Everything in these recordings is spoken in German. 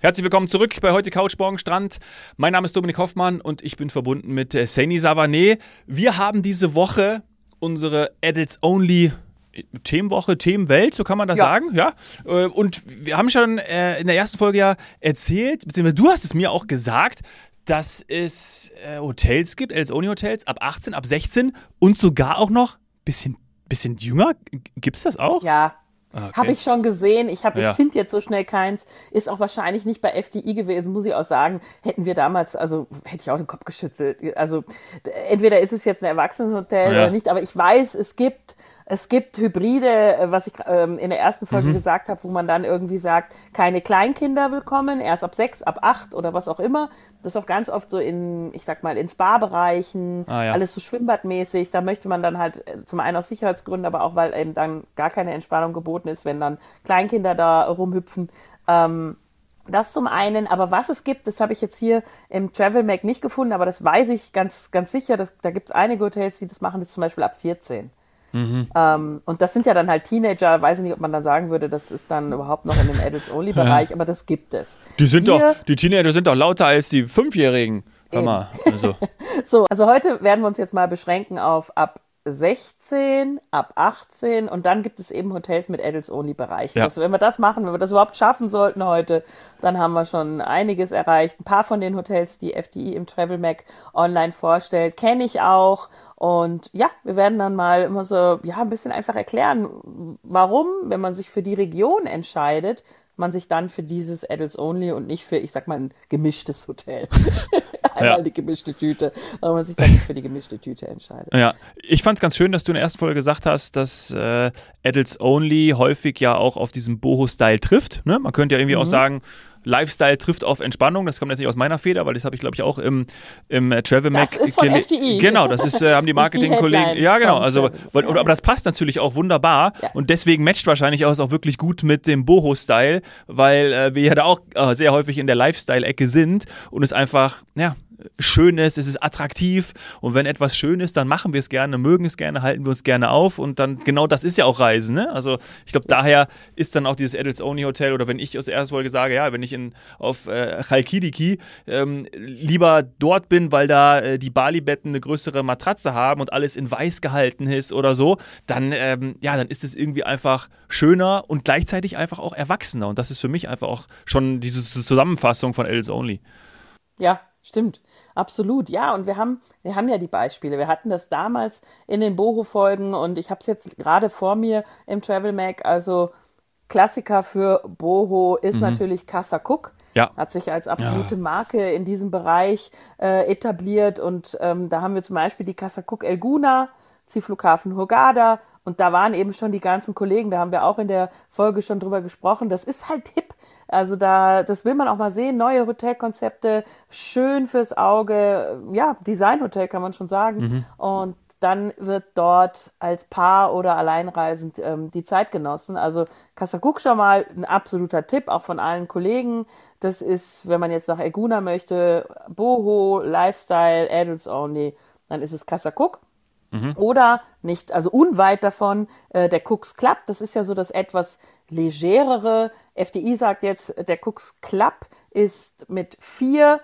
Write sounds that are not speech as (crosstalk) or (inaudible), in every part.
Herzlich willkommen zurück bei heute Couch Morgen Strand. Mein Name ist Dominik Hoffmann und ich bin verbunden mit äh, Saini Savané. Wir haben diese Woche unsere Adults Only Themenwoche, Themenwelt, so kann man das ja. sagen, ja. Äh, und wir haben schon äh, in der ersten Folge ja erzählt, beziehungsweise du hast es mir auch gesagt, dass es Hotels gibt, Adults Only Hotels ab 18, ab 16 und sogar auch noch ein bisschen, bisschen jünger. Gibt es das auch? Ja, okay. Habe ich schon gesehen. Ich, ja. ich finde jetzt so schnell keins. Ist auch wahrscheinlich nicht bei FDI gewesen, muss ich auch sagen. Hätten wir damals, also hätte ich auch den Kopf geschüttelt. Also entweder ist es jetzt ein Erwachsenenhotel ja. oder nicht, aber ich weiß, es gibt es gibt Hybride, äh, was ich ähm, in der ersten Folge mhm. gesagt habe, wo man dann irgendwie sagt, keine Kleinkinder willkommen, erst ab sechs, ab acht oder was auch immer. Das ist auch ganz oft so in, ich sag mal, in Spa-Bereichen, ah, ja. alles so schwimmbadmäßig. Da möchte man dann halt äh, zum einen aus Sicherheitsgründen, aber auch, weil eben dann gar keine Entspannung geboten ist, wenn dann Kleinkinder da rumhüpfen. Ähm, das zum einen, aber was es gibt, das habe ich jetzt hier im Travel Mag nicht gefunden, aber das weiß ich ganz, ganz sicher. Dass, da gibt es einige Hotels, die das machen, das zum Beispiel ab 14. Mhm. Ähm, und das sind ja dann halt Teenager, weiß ich nicht, ob man dann sagen würde, das ist dann überhaupt noch in dem Adults-Only-Bereich, ja. aber das gibt es. Die sind Hier, doch, die Teenager sind doch lauter als die Fünfjährigen. Hör mal, also. (laughs) so, also heute werden wir uns jetzt mal beschränken auf ab 16, ab 18 und dann gibt es eben Hotels mit Adults-Only-Bereich. Ja. Also wenn wir das machen, wenn wir das überhaupt schaffen sollten heute, dann haben wir schon einiges erreicht. Ein paar von den Hotels, die FDI im Travel Mac online vorstellt, kenne ich auch. Und ja, wir werden dann mal immer so, ja, ein bisschen einfach erklären, warum, wenn man sich für die Region entscheidet, man sich dann für dieses Adults Only und nicht für, ich sag mal, ein gemischtes Hotel. (laughs) Einmal ja. die gemischte Tüte, warum man sich dann nicht für die gemischte Tüte entscheidet. Ja, ich fand es ganz schön, dass du in der ersten Folge gesagt hast, dass äh, Adults Only häufig ja auch auf diesen Boho-Style trifft. Ne? Man könnte ja irgendwie mhm. auch sagen, Lifestyle trifft auf Entspannung. Das kommt jetzt nicht aus meiner Feder, weil das habe ich, glaube ich, auch im, im äh, Travel Mac. Das ist von FDI. Genau, (laughs) das ist, äh, haben die Marketingkollegen. Ja, genau. Also, weil, aber das passt natürlich auch wunderbar. Ja. Und deswegen matcht wahrscheinlich auch, auch wirklich gut mit dem Boho-Style, weil äh, wir ja da auch äh, sehr häufig in der Lifestyle-Ecke sind und es einfach, ja, schön ist, es ist attraktiv und wenn etwas schön ist, dann machen wir es gerne, mögen es gerne, halten wir uns gerne auf und dann genau das ist ja auch Reisen. Ne? Also ich glaube, daher ist dann auch dieses Adults Only Hotel oder wenn ich aus der ersten Folge sage, ja, wenn ich in, auf äh, Chalkidiki ähm, lieber dort bin, weil da äh, die Bali-Betten eine größere Matratze haben und alles in weiß gehalten ist oder so, dann, ähm, ja, dann ist es irgendwie einfach schöner und gleichzeitig einfach auch erwachsener und das ist für mich einfach auch schon diese Zusammenfassung von Adults Only. Ja, Stimmt, absolut. Ja, und wir haben, wir haben ja die Beispiele. Wir hatten das damals in den Boho-Folgen und ich habe es jetzt gerade vor mir im Travel Mac. Also Klassiker für Boho ist mhm. natürlich Casa Cook. Ja. Hat sich als absolute ja. Marke in diesem Bereich äh, etabliert. Und ähm, da haben wir zum Beispiel die Casa Cook Elguna, Zielflughafen Hurghada. Und da waren eben schon die ganzen Kollegen, da haben wir auch in der Folge schon drüber gesprochen. Das ist halt hip. Also da, das will man auch mal sehen. Neue Hotelkonzepte, schön fürs Auge. Ja, Designhotel kann man schon sagen. Mhm. Und dann wird dort als Paar oder alleinreisend ähm, die Zeit genossen. Also Kasakuk schon mal ein absoluter Tipp, auch von allen Kollegen. Das ist, wenn man jetzt nach Eguna möchte, Boho, Lifestyle, Adults Only, dann ist es Kasakuk. Mhm. Oder nicht, also unweit davon, äh, der Cooks Club, das ist ja so das etwas legerere. FDI sagt jetzt, der Cooks Club ist mit vier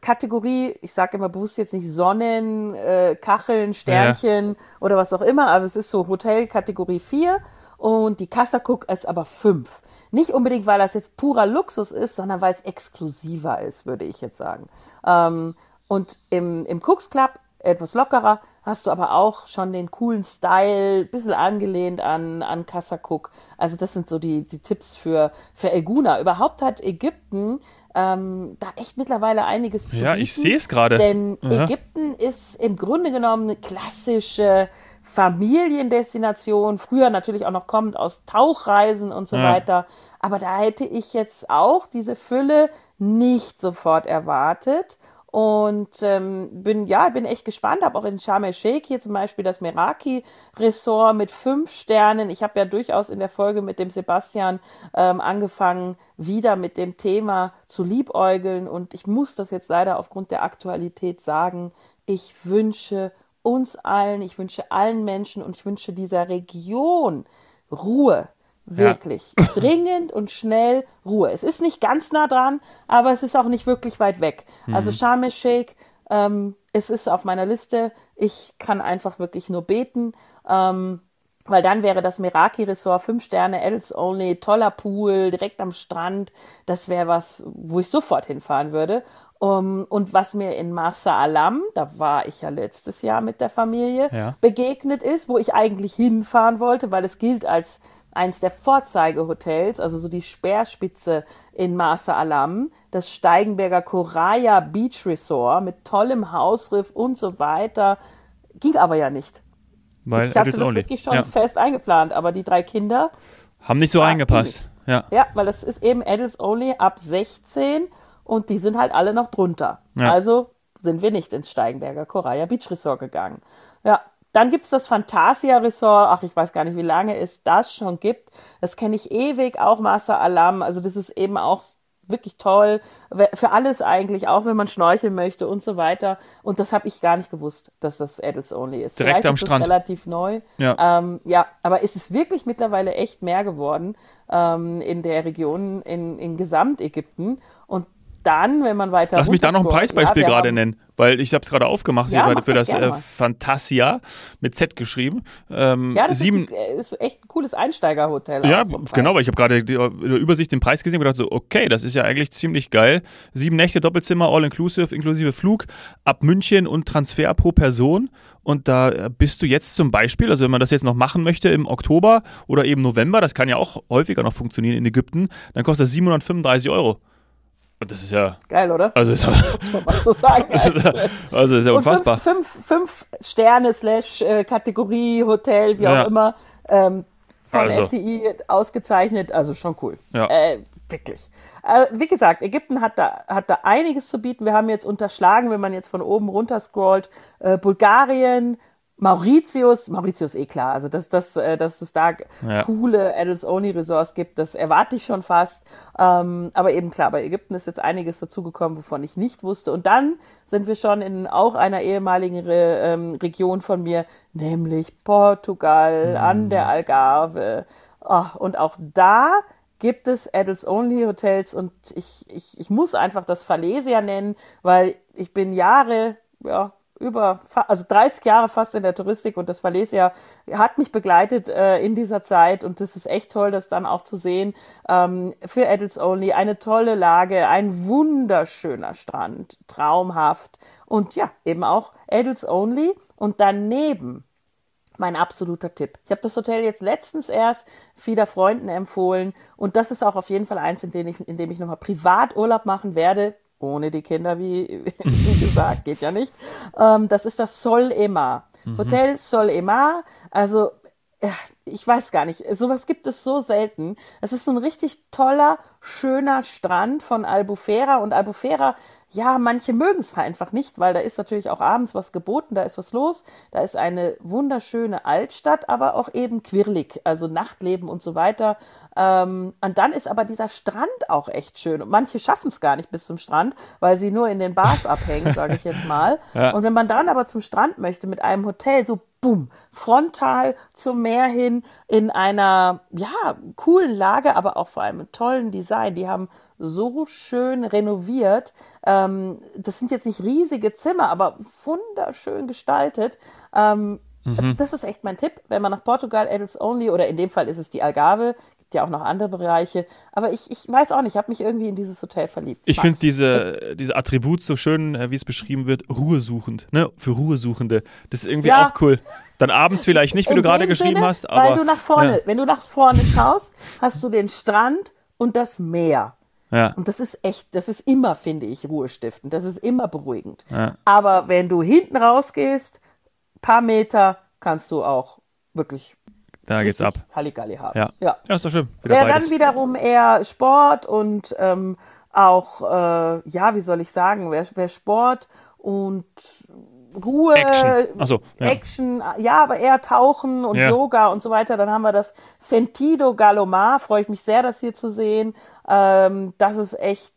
Kategorie, ich sage immer bewusst jetzt nicht Sonnen, äh, Kacheln, Sternchen ja. oder was auch immer, aber es ist so Hotel Kategorie 4 und die Casa Cook ist aber 5. Nicht unbedingt, weil das jetzt purer Luxus ist, sondern weil es exklusiver ist, würde ich jetzt sagen. Ähm, und im, im Cooks Club etwas lockerer, hast du aber auch schon den coolen Style, bisschen angelehnt an, an Cook. Also das sind so die, die Tipps für, für Elguna. Überhaupt hat Ägypten ähm, da echt mittlerweile einiges zu Ja, bieten, ich sehe es gerade. Denn Aha. Ägypten ist im Grunde genommen eine klassische Familiendestination. Früher natürlich auch noch kommend aus Tauchreisen und so ja. weiter. Aber da hätte ich jetzt auch diese Fülle nicht sofort erwartet. Und ähm, bin, ja, bin echt gespannt. Habe auch in Sharm el-Sheikh hier zum Beispiel das Meraki-Ressort mit fünf Sternen. Ich habe ja durchaus in der Folge mit dem Sebastian ähm, angefangen, wieder mit dem Thema zu liebäugeln. Und ich muss das jetzt leider aufgrund der Aktualität sagen. Ich wünsche uns allen, ich wünsche allen Menschen und ich wünsche dieser Region Ruhe, Wirklich. Ja. Dringend und schnell Ruhe. Es ist nicht ganz nah dran, aber es ist auch nicht wirklich weit weg. Mhm. Also Sharm el-Sheikh, ähm, es ist auf meiner Liste. Ich kann einfach wirklich nur beten. Ähm, weil dann wäre das Meraki Resort fünf Sterne, Adults Only, toller Pool, direkt am Strand. Das wäre was, wo ich sofort hinfahren würde. Um, und was mir in Marsa Alam, da war ich ja letztes Jahr mit der Familie, ja. begegnet ist, wo ich eigentlich hinfahren wollte, weil es gilt als eins der Vorzeigehotels, also so die Speerspitze in Marsa Alam, das Steigenberger Coraya Beach Resort mit tollem Hausriff und so weiter. Ging aber ja nicht. Weil ich hatte das only. wirklich schon ja. fest eingeplant, aber die drei Kinder haben nicht so reingepasst. Ja. ja, weil das ist eben Adults Only ab 16 und die sind halt alle noch drunter. Ja. Also sind wir nicht ins Steigenberger Coraya Beach Resort gegangen. Ja, dann gibt es das Fantasia Resort. Ach, ich weiß gar nicht, wie lange es das schon gibt. Das kenne ich ewig, auch Master Alam. Also das ist eben auch wirklich toll. Für alles eigentlich, auch wenn man schnorcheln möchte und so weiter. Und das habe ich gar nicht gewusst, dass das Adults Only ist. Direkt Vielleicht am ist Strand. relativ neu. Ja. Ähm, ja, aber ist es wirklich mittlerweile echt mehr geworden ähm, in der Region in, in Gesamtägypten. Dann, wenn man weiter. Lass mich da noch ein Preisbeispiel ja, gerade nennen, weil ich habe es gerade aufgemacht ja, hier für das äh, Fantasia mit Z geschrieben. Ähm, ja, das sieben, ist, äh, ist, echt ein cooles Einsteigerhotel. Ja, genau, weil ich habe gerade die, die Übersicht den Preis gesehen und gedacht so, okay, das ist ja eigentlich ziemlich geil. Sieben Nächte Doppelzimmer, all inclusive, inklusive Flug ab München und Transfer pro Person. Und da äh, bist du jetzt zum Beispiel, also wenn man das jetzt noch machen möchte im Oktober oder eben November, das kann ja auch häufiger noch funktionieren in Ägypten, dann kostet das 735 Euro. Und das ist ja. Geil, oder? Also, ist, (laughs) muss man mal so sagen. (laughs) Also, also ist ja unfassbar. Fünf, fünf, fünf, Sterne slash äh, Kategorie, Hotel, wie ja. auch immer, ähm, von also. FDI ausgezeichnet. Also schon cool. Ja. Äh, wirklich. Äh, wie gesagt, Ägypten hat da, hat da einiges zu bieten. Wir haben jetzt unterschlagen, wenn man jetzt von oben runter scrollt, äh, Bulgarien, Mauritius, Mauritius eh klar, also dass, dass, äh, dass es da ja. coole Adults-Only-Resorts gibt, das erwarte ich schon fast. Ähm, aber eben klar, bei Ägypten ist jetzt einiges dazugekommen, wovon ich nicht wusste. Und dann sind wir schon in auch einer ehemaligen Re ähm, Region von mir, nämlich Portugal, mhm. an der Algarve. Oh, und auch da gibt es Adults-Only-Hotels und ich, ich, ich muss einfach das Falesia nennen, weil ich bin Jahre, ja, über, also 30 Jahre fast in der Touristik und das Valencia hat mich begleitet äh, in dieser Zeit und das ist echt toll, das dann auch zu sehen. Ähm, für Adults Only eine tolle Lage, ein wunderschöner Strand, traumhaft und ja, eben auch Adults Only und daneben mein absoluter Tipp. Ich habe das Hotel jetzt letztens erst wieder Freunden empfohlen und das ist auch auf jeden Fall eins, in dem ich, in dem ich nochmal Privaturlaub machen werde ohne die Kinder, wie, (laughs) (laughs) wie gesagt, geht ja nicht. Ähm, das ist das Sol Emar. Mhm. Hotel Sol Emar, also ich weiß gar nicht, sowas gibt es so selten. Es ist so ein richtig toller, schöner Strand von Albufera und Albufera ja, manche mögen es einfach nicht, weil da ist natürlich auch abends was geboten, da ist was los, da ist eine wunderschöne Altstadt, aber auch eben quirlig, also Nachtleben und so weiter. Ähm, und dann ist aber dieser Strand auch echt schön. Und manche schaffen es gar nicht bis zum Strand, weil sie nur in den Bars abhängen, (laughs) sage ich jetzt mal. Ja. Und wenn man dann aber zum Strand möchte mit einem Hotel, so boom, frontal zum Meer hin in einer, ja, coolen Lage, aber auch vor allem mit tollen Design. Die haben so schön renoviert. Ähm, das sind jetzt nicht riesige Zimmer, aber wunderschön gestaltet. Ähm, mhm. Das ist echt mein Tipp, wenn man nach Portugal Adults Only oder in dem Fall ist es die Algarve, gibt ja auch noch andere Bereiche. Aber ich, ich weiß auch nicht, ich habe mich irgendwie in dieses Hotel verliebt. Ich finde diese, diese Attribut so schön, äh, wie es beschrieben wird, ruhesuchend, ne? Für Ruhesuchende. Das ist irgendwie ja. auch cool. Dann abends vielleicht nicht, wie du gerade geschrieben Sinne, hast, aber. Weil du nach vorne, ja. wenn du nach vorne schaust, hast du den Strand und das Meer. Ja. Und das ist echt, das ist immer, finde ich, ruhestiftend. Das ist immer beruhigend. Ja. Aber wenn du hinten rausgehst, paar Meter, kannst du auch wirklich. Da geht's ab. Halligalli haben. Ja. ja. ja, ist doch schön. Wäre dann wiederum eher Sport und ähm, auch, äh, ja, wie soll ich sagen, wer, wer Sport und Ruhe, Action, so, ja. Action, ja, aber eher Tauchen und ja. Yoga und so weiter. Dann haben wir das Sentido Galomar, freue ich mich sehr, das hier zu sehen. Ähm, das ist echt,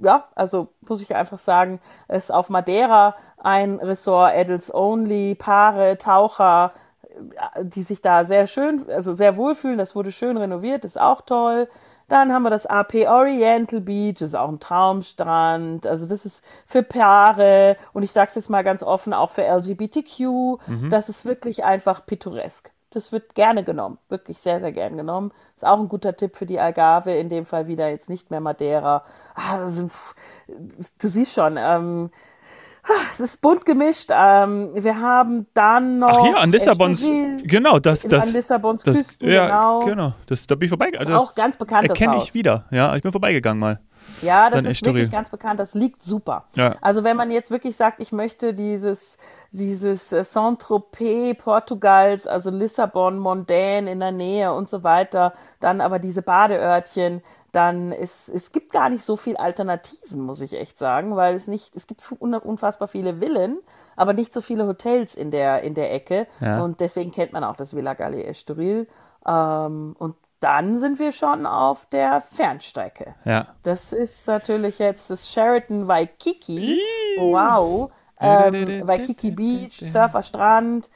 ja, also muss ich einfach sagen, ist auf Madeira ein Ressort, Adults Only, Paare, Taucher, die sich da sehr schön, also sehr wohlfühlen. Das wurde schön renoviert, ist auch toll. Dann haben wir das AP Oriental Beach, das ist auch ein Traumstrand. Also das ist für Paare und ich sage es jetzt mal ganz offen, auch für LGBTQ. Mhm. Das ist wirklich einfach pittoresk. Das wird gerne genommen, wirklich sehr, sehr gern genommen. Ist auch ein guter Tipp für die Algarve, in dem Fall wieder jetzt nicht mehr Madeira. Also, du siehst schon, ähm, es ist bunt gemischt. Ähm, wir haben dann noch. Ach ja, an Lissabons. Genau, das. das an Lissabons das, Küsten, ja, genau. genau. Das, da bin ich vorbeigegangen. Das ist auch ganz bekannt. Erkenne ich wieder. Ja, ich bin vorbeigegangen mal. Ja, das ist wirklich ganz bekannt. Das liegt super. Ja. Also, wenn man jetzt wirklich sagt, ich möchte dieses, dieses äh, Saint-Tropez Portugals, also Lissabon, Mondaine in der Nähe und so weiter, dann aber diese Badeörtchen, dann ist, es gibt gar nicht so viel Alternativen, muss ich echt sagen, weil es nicht, es gibt unfassbar viele Villen, aber nicht so viele Hotels in der, in der Ecke. Ja. Und deswegen kennt man auch das Villa Galli Estoril. Ähm, und dann sind wir schon auf der Fernstrecke. Ja. Das ist natürlich jetzt das Sheraton Waikiki. Wow. Ähm, Waikiki Beach, Surferstrand,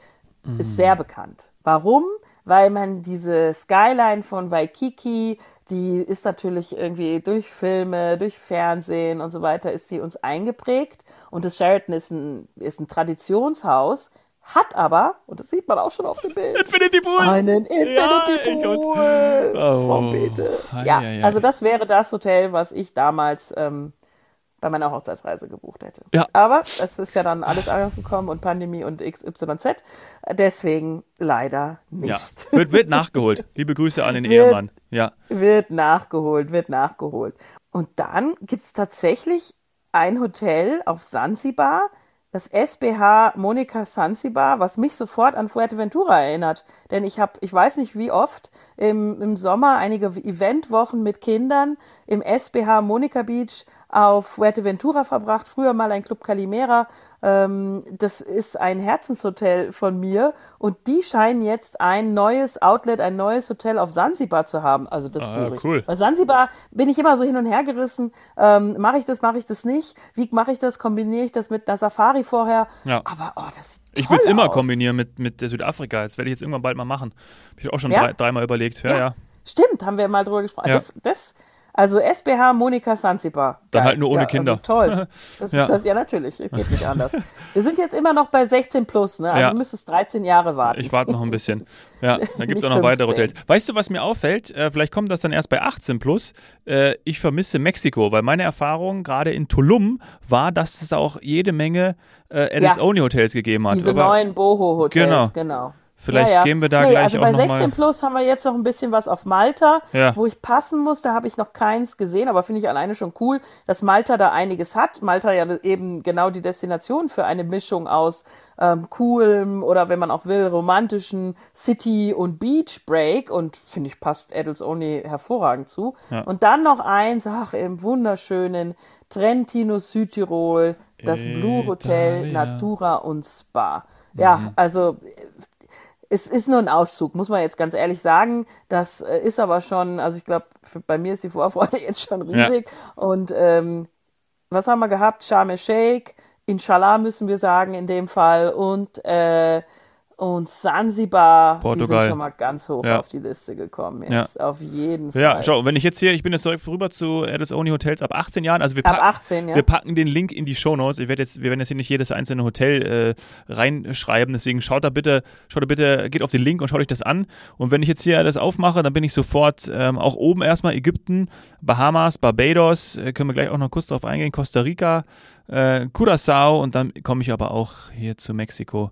ist sehr bekannt. Warum? Weil man diese Skyline von Waikiki die ist natürlich irgendwie durch Filme, durch Fernsehen und so weiter, ist sie uns eingeprägt. Und das Sheraton ist ein, ist ein Traditionshaus, hat aber, und das sieht man auch schon auf dem Bild, Infinity Pool. einen Infinity ja, Pool. Oh. Trompete. Ja, also das wäre das Hotel, was ich damals ähm, bei meiner Hochzeitsreise gebucht hätte. Ja. Aber es ist ja dann alles anders gekommen und Pandemie und XYZ. Deswegen leider nicht. Ja. Wird, wird (laughs) nachgeholt. Liebe Grüße an den wird, Ehemann. Ja. Wird nachgeholt, wird nachgeholt. Und dann gibt es tatsächlich ein Hotel auf Sansibar, das SBH Monika Sansibar, was mich sofort an Fuerteventura erinnert. Denn ich habe, ich weiß nicht wie oft, im, im Sommer einige Eventwochen mit Kindern im SBH Monika Beach auf Fuerteventura verbracht, früher mal ein Club Calimera. Ähm, das ist ein Herzenshotel von mir und die scheinen jetzt ein neues Outlet, ein neues Hotel auf Sansibar zu haben. Also das ah, cool. Bei Sansibar bin ich immer so hin und her gerissen. Ähm, mache ich das, mache ich das nicht? Wie mache ich das? Kombiniere ich das mit einer Safari vorher? Ja. Aber oh, das sieht Ich würde es immer kombinieren mit, mit Südafrika. Das werde ich jetzt irgendwann bald mal machen. Habe ich auch schon ja? drei, dreimal überlegt. Ja, ja, ja. Stimmt, haben wir mal drüber gesprochen. Das, das also SBH Monika Sanzibar. Dann halt nur ohne ja, Kinder. Also toll. (laughs) Das ja. Das, ja, natürlich. Geht nicht (laughs) anders. Wir sind jetzt immer noch bei 16 plus, ne? Also ja. du müsstest 13 Jahre warten. Ich warte noch ein bisschen. Ja, da gibt es (laughs) auch noch 15. weitere Hotels. Weißt du, was mir auffällt? Äh, vielleicht kommt das dann erst bei 18 plus. Äh, ich vermisse Mexiko, weil meine Erfahrung gerade in Tulum war, dass es auch jede Menge äh, Alice-Only-Hotels gegeben hat. Diese Aber, neuen Boho-Hotels, genau. genau. Vielleicht ja, ja. gehen wir da nee, gleich also auch bei 16 mal. plus haben wir jetzt noch ein bisschen was auf Malta, ja. wo ich passen muss. Da habe ich noch keins gesehen, aber finde ich alleine schon cool, dass Malta da einiges hat. Malta ja eben genau die Destination für eine Mischung aus ähm, coolem oder wenn man auch will, romantischen City- und Beach Break und finde ich passt Adults Only hervorragend zu. Ja. Und dann noch eins, ach, im wunderschönen Trentino Südtirol, das Blue Hotel Natura und Spa. Ja, mhm. also es ist nur ein Auszug, muss man jetzt ganz ehrlich sagen. Das äh, ist aber schon, also ich glaube, bei mir ist die Vorfreude (laughs) jetzt schon riesig. Ja. Und ähm, was haben wir gehabt? Sharm el-Sheikh, Inshallah müssen wir sagen in dem Fall. Und äh, und Sansibar, Portugal. die sind schon mal ganz hoch ja. auf die Liste gekommen jetzt, ja. auf jeden Fall. Ja, schau, wenn ich jetzt hier, ich bin jetzt direkt rüber zu Addis Only Hotels ab 18 Jahren, also wir, ab 18, ja. wir packen den Link in die Show Notes. Ich werde jetzt, wir werden jetzt hier nicht jedes einzelne Hotel äh, reinschreiben, deswegen schaut da bitte, schaut da bitte, geht auf den Link und schaut euch das an. Und wenn ich jetzt hier alles aufmache, dann bin ich sofort ähm, auch oben erstmal Ägypten, Bahamas, Barbados, äh, können wir gleich auch noch kurz drauf eingehen, Costa Rica, äh, Curacao und dann komme ich aber auch hier zu Mexiko.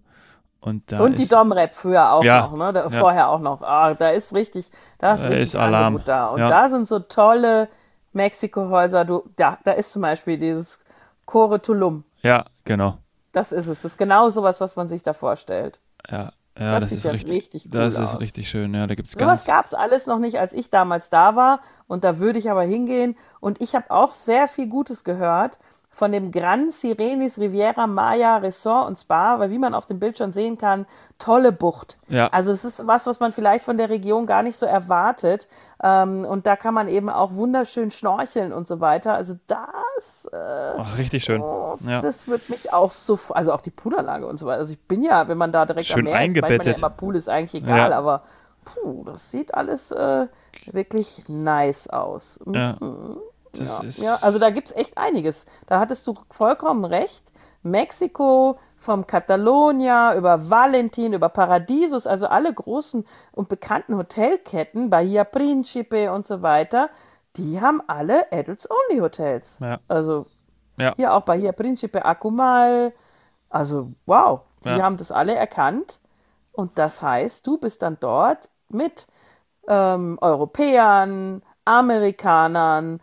Und, und die Domrep früher auch ja, noch, ne? Da, ja. Vorher auch noch. Ah, da ist richtig, da ist da richtig ist Alarm. Da. Und ja. da sind so tolle Mexiko-Häuser. Du, da, da ist zum Beispiel dieses Core Tulum. Ja, genau. Das ist es. Das ist genau sowas, was man sich da vorstellt. Ja, ja, das, das ist ja richtig, richtig cool Das ist aus. richtig schön, ja, da gibt's so ganz... gab es alles noch nicht, als ich damals da war und da würde ich aber hingehen und ich habe auch sehr viel Gutes gehört von dem Gran Sirenis Riviera Maya Resort und Spa, weil wie man auf dem Bild schon sehen kann, tolle Bucht. Ja. Also es ist was, was man vielleicht von der Region gar nicht so erwartet. Ähm, und da kann man eben auch wunderschön schnorcheln und so weiter. Also das, Äh, Ach, richtig schön. Oh, ja. Das wird mich auch so, also auch die Poolanlage und so weiter. Also ich bin ja, wenn man da direkt schön am Meer eingebettet. ist, man ja immer Pool ist eigentlich egal, ja. aber puh, das sieht alles äh, wirklich nice aus. Ja. Mhm. Ja. ja. also da gibt es echt einiges. Da hattest du vollkommen recht. Mexiko, vom Catalonia über Valentin, über Paradisus, also alle großen und bekannten Hotelketten, Bahia Principe und so weiter, die haben alle Adults-Only-Hotels. Ja. Also ja. hier auch Bahia Principe, Akumal. Also wow, die ja. haben das alle erkannt. Und das heißt, du bist dann dort mit ähm, Europäern, Amerikanern,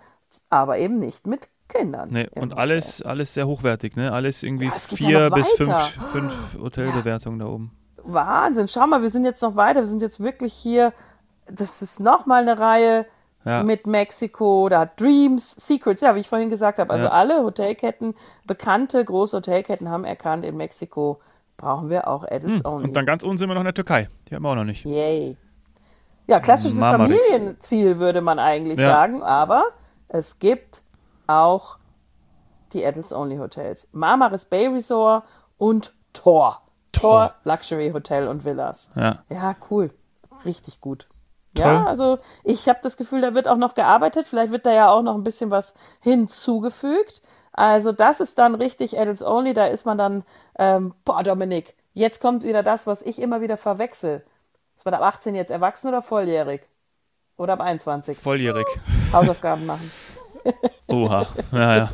aber eben nicht mit Kindern. Nee, und alles, alles sehr hochwertig, ne? Alles irgendwie ja, vier ja bis fünf, fünf Hotelbewertungen ja. da oben. Wahnsinn, schau mal, wir sind jetzt noch weiter, wir sind jetzt wirklich hier, das ist nochmal eine Reihe mit Mexiko, da Dreams, Secrets, ja, wie ich vorhin gesagt habe, also alle Hotelketten, bekannte große Hotelketten haben erkannt, in Mexiko brauchen wir auch Adults hm. Only. Und dann ganz unten sind wir noch in der Türkei, die haben wir auch noch nicht. Yay. Ja, klassisches Marmaris. Familienziel würde man eigentlich sagen, aber es gibt auch die Adults Only Hotels. Marmaris Bay Resort und Tor. Tor Luxury Hotel und Villas. Ja, ja cool. Richtig gut. Toll. Ja, also ich habe das Gefühl, da wird auch noch gearbeitet. Vielleicht wird da ja auch noch ein bisschen was hinzugefügt. Also das ist dann richtig Adults Only. Da ist man dann, ähm, boah, Dominik, jetzt kommt wieder das, was ich immer wieder verwechsel. Ist man ab 18 jetzt erwachsen oder volljährig? Oder ab 21? Volljährig. Hausaufgaben machen. Oha, ja, ja.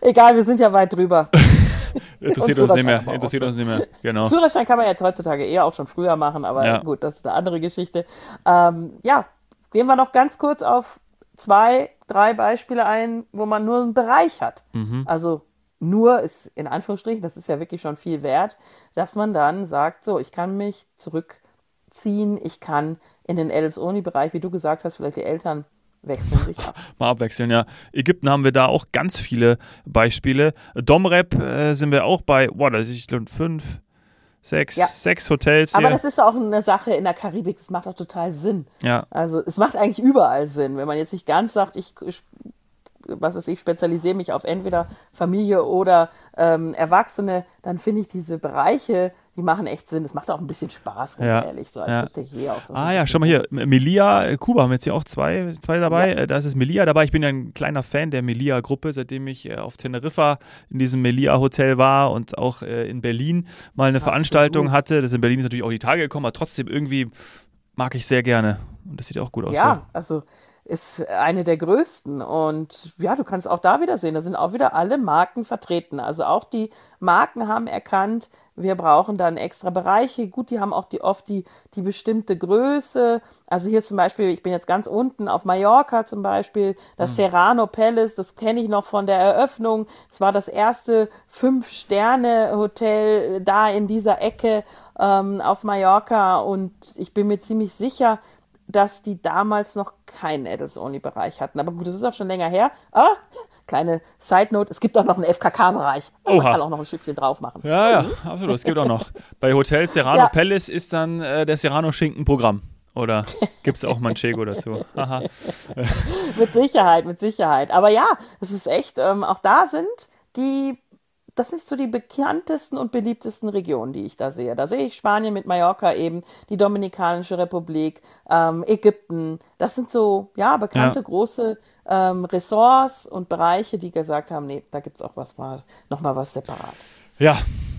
Egal, wir sind ja weit drüber. (laughs) Interessiert uns nicht mehr. Interessiert uns nicht mehr. Genau. Führerschein kann man jetzt heutzutage eher auch schon früher machen, aber ja. gut, das ist eine andere Geschichte. Ähm, ja, gehen wir noch ganz kurz auf zwei, drei Beispiele ein, wo man nur einen Bereich hat. Mhm. Also nur ist in Anführungsstrichen, das ist ja wirklich schon viel wert, dass man dann sagt, so, ich kann mich zurückziehen, ich kann in den LS-Oni-Bereich, wie du gesagt hast, vielleicht die Eltern wechseln sich ab. (laughs) Mal abwechseln, ja. Ägypten haben wir da auch ganz viele Beispiele. Domrep äh, sind wir auch bei, boah, da ist fünf, sechs, ja. sechs Hotels. Aber das ist auch eine Sache in der Karibik, das macht auch total Sinn. Ja. Also es macht eigentlich überall Sinn, wenn man jetzt nicht ganz sagt, ich, ich was weiß ich, spezialisiere mich auf entweder Familie oder ähm, Erwachsene, dann finde ich diese Bereiche die machen echt Sinn. Das macht auch ein bisschen Spaß, ganz ja. ehrlich. So als ja. hier auch ah ja, schau mal hier. Melia, äh, Kuba haben wir jetzt hier auch zwei, zwei dabei. Ja. Äh, da ist es Melia dabei. Ich bin ja ein kleiner Fan der Melia-Gruppe, seitdem ich äh, auf Teneriffa in diesem Melia-Hotel war und auch in Berlin mal eine Absolut. Veranstaltung hatte. Das ist in Berlin ist natürlich auch die Tage gekommen, aber trotzdem irgendwie mag ich sehr gerne. Und das sieht auch gut aus. Ja, so. also ist eine der größten. Und ja, du kannst auch da wieder sehen, da sind auch wieder alle Marken vertreten. Also auch die Marken haben erkannt, wir brauchen dann extra Bereiche. Gut, die haben auch die, oft die, die bestimmte Größe. Also hier zum Beispiel, ich bin jetzt ganz unten auf Mallorca zum Beispiel, das mhm. Serrano Palace, das kenne ich noch von der Eröffnung. Es war das erste Fünf-Sterne-Hotel da in dieser Ecke ähm, auf Mallorca und ich bin mir ziemlich sicher, dass die damals noch keinen Adults-Only-Bereich hatten. Aber gut, das ist auch schon länger her. Aber kleine Side-Note, es gibt auch noch einen FKK-Bereich. Man kann auch noch ein Stückchen drauf machen. Ja, ja, absolut. Es gibt auch noch. Bei Hotel Serrano ja. Palace ist dann äh, der Serrano-Schinken-Programm. Oder (laughs) gibt es auch Manchego dazu? Mit Sicherheit, mit Sicherheit. Aber ja, es ist echt, ähm, auch da sind die das sind so die bekanntesten und beliebtesten Regionen, die ich da sehe. Da sehe ich Spanien mit Mallorca eben, die Dominikanische Republik, ähm, Ägypten. Das sind so, ja, bekannte ja. große ähm, Ressorts und Bereiche, die gesagt haben, nee, da gibt es auch was mal, nochmal was separat. Ja,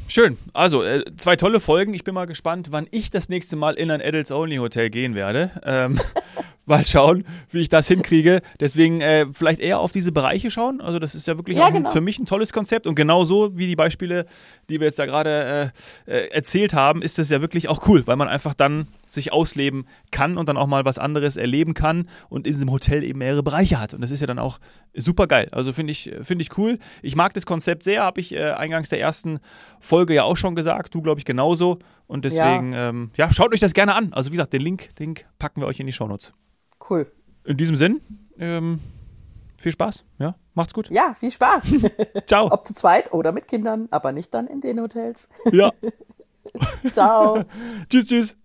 Schön. Also, äh, zwei tolle Folgen. Ich bin mal gespannt, wann ich das nächste Mal in ein Adults-Only-Hotel gehen werde. Ähm, (laughs) mal schauen, wie ich das hinkriege. Deswegen äh, vielleicht eher auf diese Bereiche schauen. Also das ist ja wirklich ja, genau. für mich ein tolles Konzept. Und genauso wie die Beispiele, die wir jetzt da gerade äh, äh, erzählt haben, ist das ja wirklich auch cool, weil man einfach dann sich ausleben kann und dann auch mal was anderes erleben kann und in diesem Hotel eben mehrere Bereiche hat. Und das ist ja dann auch super geil. Also finde ich, find ich cool. Ich mag das Konzept sehr, habe ich äh, eingangs der ersten Folge ja auch schon gesagt. Du, glaube ich, genauso. Und deswegen, ja. Ähm, ja, schaut euch das gerne an. Also wie gesagt, den Link, den packen wir euch in die Shownotes. Cool. In diesem Sinn, ähm, viel Spaß. Ja, macht's gut. Ja, viel Spaß. (laughs) Ciao. Ob zu zweit oder mit Kindern, aber nicht dann in den Hotels. Ja. (laughs) Ciao. (laughs) tschüss, tschüss.